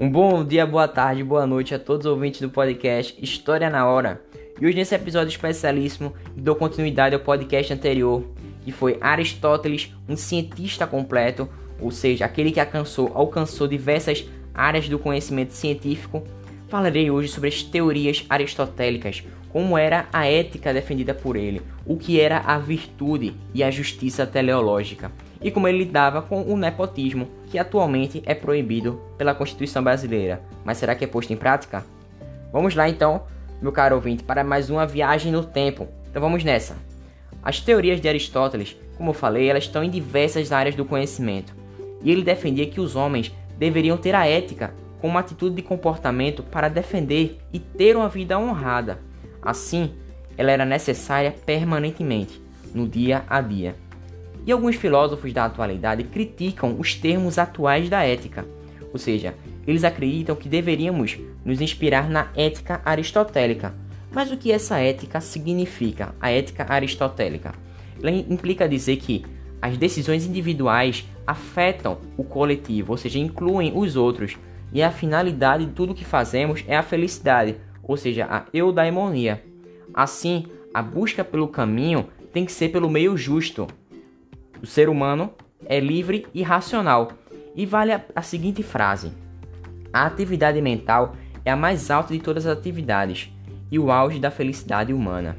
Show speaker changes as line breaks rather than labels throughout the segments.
Um bom dia, boa tarde, boa noite a todos os ouvintes do podcast História na Hora. E hoje nesse episódio especialíssimo dou continuidade ao podcast anterior, que foi Aristóteles, um cientista completo, ou seja, aquele que alcançou, alcançou diversas áreas do conhecimento científico. Falarei hoje sobre as teorias aristotélicas, como era a ética defendida por ele, o que era a virtude e a justiça teleológica e como ele lidava com o nepotismo, que atualmente é proibido pela Constituição brasileira. Mas será que é posto em prática? Vamos lá então, meu caro ouvinte, para mais uma viagem no tempo. Então vamos nessa. As teorias de Aristóteles, como eu falei, elas estão em diversas áreas do conhecimento. E ele defendia que os homens deveriam ter a ética como atitude de comportamento para defender e ter uma vida honrada. Assim, ela era necessária permanentemente, no dia a dia. E alguns filósofos da atualidade criticam os termos atuais da ética, ou seja, eles acreditam que deveríamos nos inspirar na ética aristotélica. Mas o que essa ética significa, a ética aristotélica? Ela implica dizer que as decisões individuais afetam o coletivo, ou seja, incluem os outros, e a finalidade de tudo que fazemos é a felicidade, ou seja, a eudaimonia. Assim, a busca pelo caminho tem que ser pelo meio justo, o ser humano é livre e racional. E vale a, a seguinte frase: A atividade mental é a mais alta de todas as atividades e o auge da felicidade humana.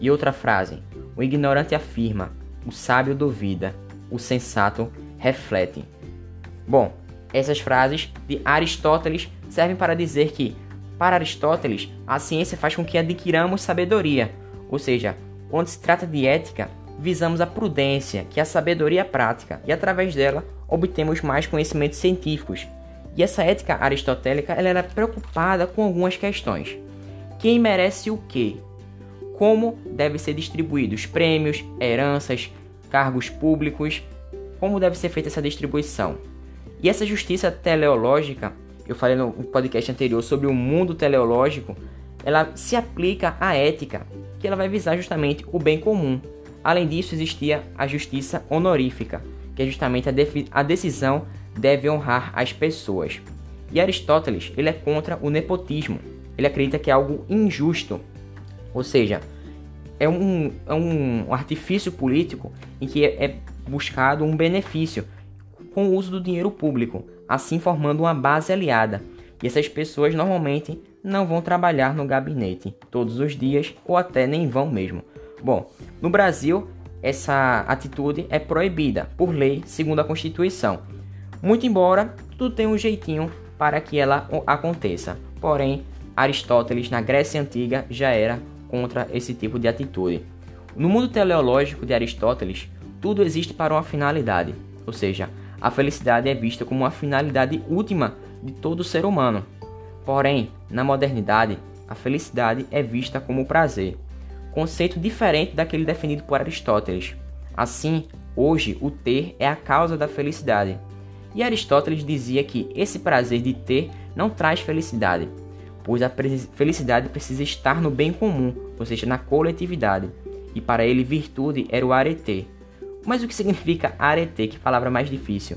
E outra frase: O ignorante afirma, o sábio duvida, o sensato reflete. Bom, essas frases de Aristóteles servem para dizer que, para Aristóteles, a ciência faz com que adquiramos sabedoria, ou seja, quando se trata de ética, visamos a prudência, que é a sabedoria prática, e através dela obtemos mais conhecimentos científicos. E essa ética aristotélica ela era preocupada com algumas questões. Quem merece o quê? Como devem ser distribuídos prêmios, heranças, cargos públicos? Como deve ser feita essa distribuição? E essa justiça teleológica, eu falei no podcast anterior sobre o mundo teleológico, ela se aplica à ética, que ela vai visar justamente o bem comum, Além disso, existia a justiça honorífica, que é justamente a, a decisão deve honrar as pessoas. E Aristóteles ele é contra o nepotismo. Ele acredita que é algo injusto, ou seja, é um, é um artifício político em que é, é buscado um benefício com o uso do dinheiro público, assim formando uma base aliada. E essas pessoas normalmente não vão trabalhar no gabinete todos os dias ou até nem vão mesmo. Bom, no Brasil, essa atitude é proibida por lei, segundo a Constituição. Muito embora tudo tenha um jeitinho para que ela aconteça. Porém, Aristóteles na Grécia Antiga já era contra esse tipo de atitude. No mundo teleológico de Aristóteles, tudo existe para uma finalidade, ou seja, a felicidade é vista como uma finalidade última de todo ser humano. Porém, na modernidade, a felicidade é vista como prazer conceito diferente daquele definido por Aristóteles. Assim, hoje o ter é a causa da felicidade. E Aristóteles dizia que esse prazer de ter não traz felicidade, pois a felicidade precisa estar no bem comum, ou seja, na coletividade. E para ele, virtude era o arete. Mas o que significa arete? Que palavra mais difícil.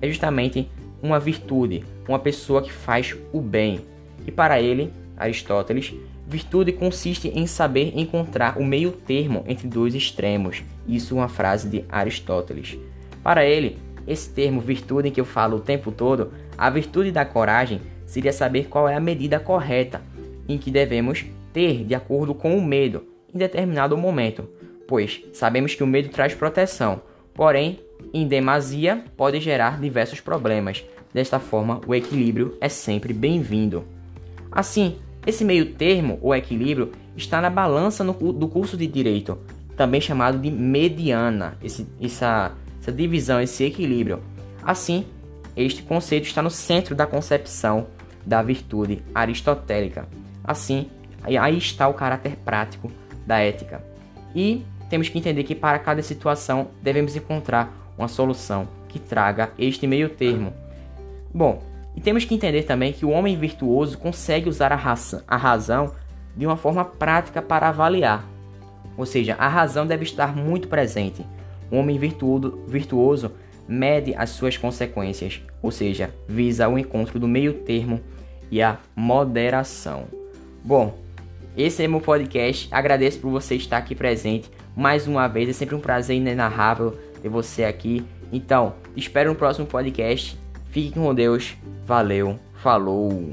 É justamente uma virtude, uma pessoa que faz o bem. E para ele, Aristóteles, Virtude consiste em saber encontrar o meio termo entre dois extremos. Isso é uma frase de Aristóteles. Para ele, esse termo virtude em que eu falo o tempo todo, a virtude da coragem seria saber qual é a medida correta em que devemos ter de acordo com o medo em determinado momento, pois sabemos que o medo traz proteção, porém, em demasia pode gerar diversos problemas. Desta forma, o equilíbrio é sempre bem-vindo. Assim, esse meio termo, ou equilíbrio, está na balança no, do curso de direito, também chamado de mediana, esse, essa, essa divisão, esse equilíbrio. Assim, este conceito está no centro da concepção da virtude aristotélica. Assim, aí está o caráter prático da ética. E temos que entender que para cada situação devemos encontrar uma solução que traga este meio termo. Bom, e temos que entender também que o homem virtuoso consegue usar a, raça, a razão de uma forma prática para avaliar. Ou seja, a razão deve estar muito presente. O homem virtuoso, virtuoso mede as suas consequências, ou seja, visa o encontro do meio termo e a moderação. Bom, esse é meu podcast. Agradeço por você estar aqui presente mais uma vez. É sempre um prazer inenarrável ter você aqui. Então, espero no próximo podcast. Fique com Deus. Valeu. Falou.